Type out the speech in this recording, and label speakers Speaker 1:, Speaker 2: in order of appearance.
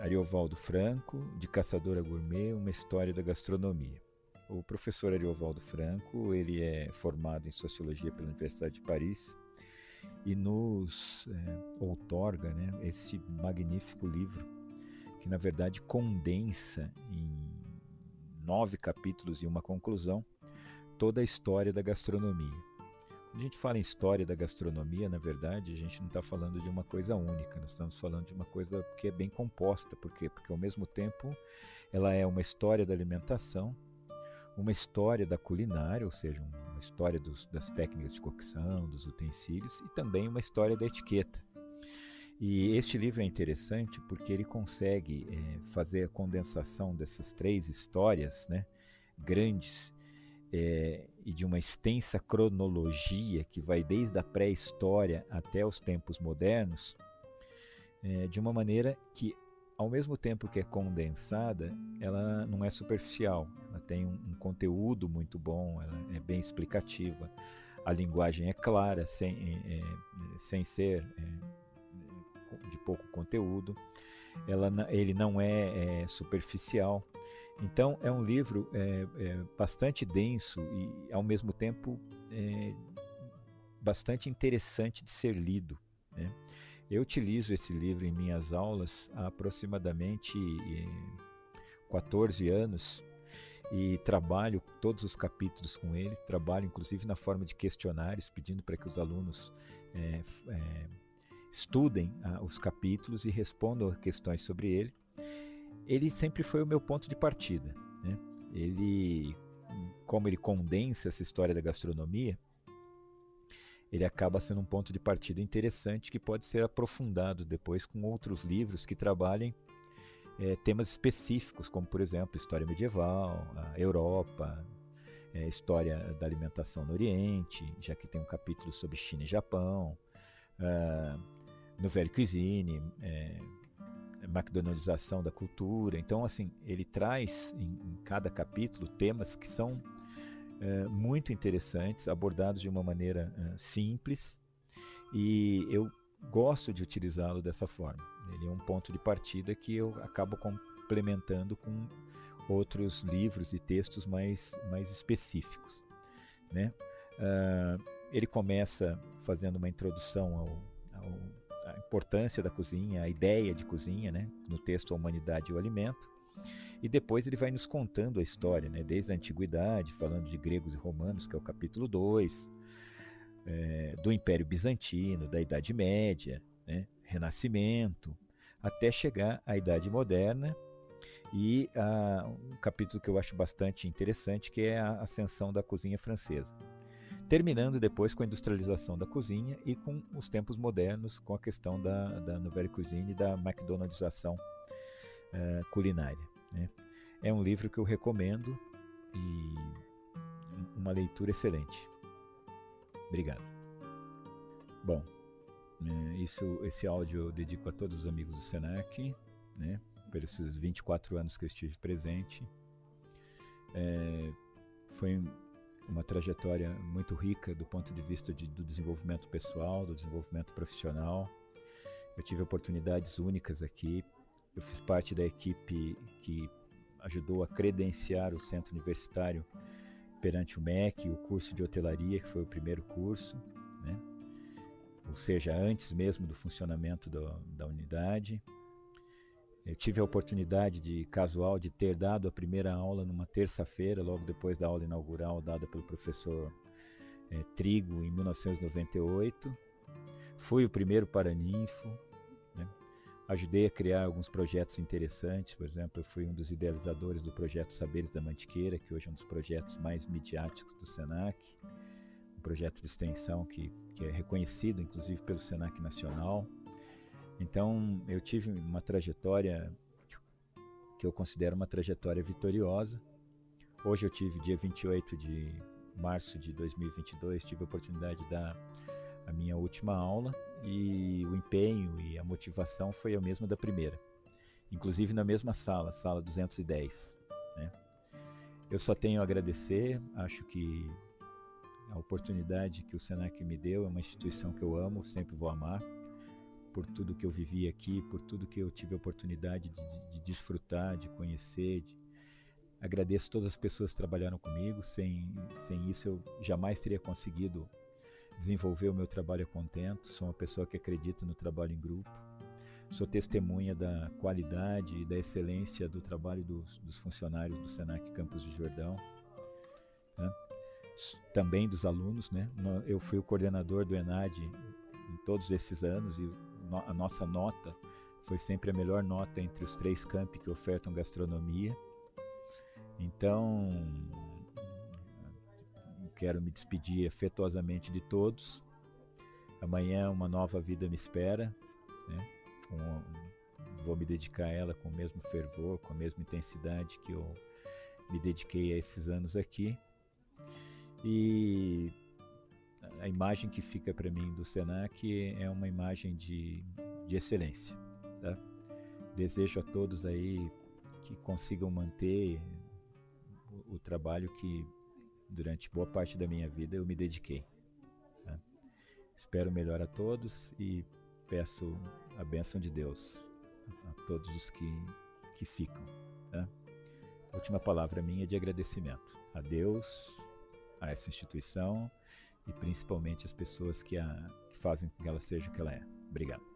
Speaker 1: Ariovaldo Franco, de Caçadora Gourmet, uma história da gastronomia. O professor Ariovaldo Franco, ele é formado em Sociologia pela Universidade de Paris e nos é, outorga né, esse magnífico livro, que na verdade condensa em nove capítulos e uma conclusão toda a história da gastronomia. A gente fala em história da gastronomia, na verdade, a gente não está falando de uma coisa única, nós estamos falando de uma coisa que é bem composta. Por quê? Porque ao mesmo tempo ela é uma história da alimentação, uma história da culinária, ou seja, uma história dos, das técnicas de cocção, dos utensílios, e também uma história da etiqueta. E este livro é interessante porque ele consegue é, fazer a condensação dessas três histórias né, grandes é, e de uma extensa cronologia que vai desde a pré-história até os tempos modernos, é, de uma maneira que, ao mesmo tempo que é condensada, ela não é superficial, ela tem um, um conteúdo muito bom, ela é bem explicativa, a linguagem é clara, sem, é, é sem ser é, de pouco conteúdo, ela, ele não é, é superficial então é um livro é, é, bastante denso e ao mesmo tempo é, bastante interessante de ser lido. Né? Eu utilizo esse livro em minhas aulas há aproximadamente 14 anos e trabalho todos os capítulos com ele, trabalho inclusive na forma de questionários, pedindo para que os alunos é, é, estudem ah, os capítulos e respondam questões sobre ele ele sempre foi o meu ponto de partida. Né? Ele, como ele condensa essa história da gastronomia, ele acaba sendo um ponto de partida interessante que pode ser aprofundado depois com outros livros que trabalhem é, temas específicos, como por exemplo história medieval, a Europa, é, história da alimentação no Oriente, já que tem um capítulo sobre China e Japão, uh, Nouvelle Cuisine, é, McDonaldização da cultura. Então, assim, ele traz em, em cada capítulo temas que são é, muito interessantes, abordados de uma maneira é, simples, e eu gosto de utilizá-lo dessa forma. Ele é um ponto de partida que eu acabo complementando com outros livros e textos mais, mais específicos. Né? Uh, ele começa fazendo uma introdução ao, ao a importância da cozinha, a ideia de cozinha, né? no texto A Humanidade e o Alimento. E depois ele vai nos contando a história, né? desde a antiguidade, falando de gregos e romanos, que é o capítulo 2, é, do Império Bizantino, da Idade Média, né? Renascimento, até chegar à Idade Moderna e a, um capítulo que eu acho bastante interessante, que é a ascensão da cozinha francesa terminando depois com a industrialização da cozinha e com os tempos modernos, com a questão da, da nouvelle cuisine e da McDonaldização uh, culinária. Né? É um livro que eu recomendo e uma leitura excelente. Obrigado. Bom, é, isso, esse áudio eu dedico a todos os amigos do Senac, né, por esses 24 anos que eu estive presente. É, foi uma trajetória muito rica do ponto de vista de, do desenvolvimento pessoal, do desenvolvimento profissional. Eu tive oportunidades únicas aqui. Eu fiz parte da equipe que ajudou a credenciar o centro universitário perante o MEC, o curso de hotelaria, que foi o primeiro curso, né? ou seja, antes mesmo do funcionamento do, da unidade. Eu tive a oportunidade de casual de ter dado a primeira aula numa terça-feira, logo depois da aula inaugural dada pelo professor é, Trigo em 1998. Fui o primeiro paraninfo. Né? Ajudei a criar alguns projetos interessantes. Por exemplo, eu fui um dos idealizadores do projeto Saberes da Mantiqueira, que hoje é um dos projetos mais midiáticos do Senac. Um projeto de extensão que, que é reconhecido, inclusive, pelo Senac Nacional. Então eu tive uma trajetória que eu considero uma trajetória vitoriosa. Hoje eu tive, dia 28 de março de 2022, tive a oportunidade de dar a minha última aula e o empenho e a motivação foi a mesma da primeira. Inclusive na mesma sala, sala 210. Né? Eu só tenho a agradecer, acho que a oportunidade que o Senac me deu é uma instituição que eu amo, sempre vou amar por tudo que eu vivi aqui, por tudo que eu tive a oportunidade de, de, de desfrutar, de conhecer. De... Agradeço todas as pessoas que trabalharam comigo. Sem, sem isso, eu jamais teria conseguido desenvolver o meu trabalho a contento. Sou uma pessoa que acredita no trabalho em grupo. Sou testemunha da qualidade e da excelência do trabalho dos, dos funcionários do Senac Campos de Jordão. Né? Também dos alunos. Né? Eu fui o coordenador do ENAD em todos esses anos e a nossa nota foi sempre a melhor nota entre os três campi que ofertam gastronomia. Então, quero me despedir afetuosamente de todos. Amanhã uma nova vida me espera. Né? Com, vou me dedicar a ela com o mesmo fervor, com a mesma intensidade que eu me dediquei a esses anos aqui. E a imagem que fica para mim do Senac é uma imagem de, de excelência. Tá? Desejo a todos aí que consigam manter o, o, trabalho que durante boa parte da minha vida eu me dediquei. Tá? Espero melhor a todos e peço a bênção de Deus a, a todos os que, que ficam. Tá? A última palavra minha é de agradecimento a Deus, a essa instituição e principalmente as pessoas que, a, que fazem com que ela seja o que ela é. Obrigado.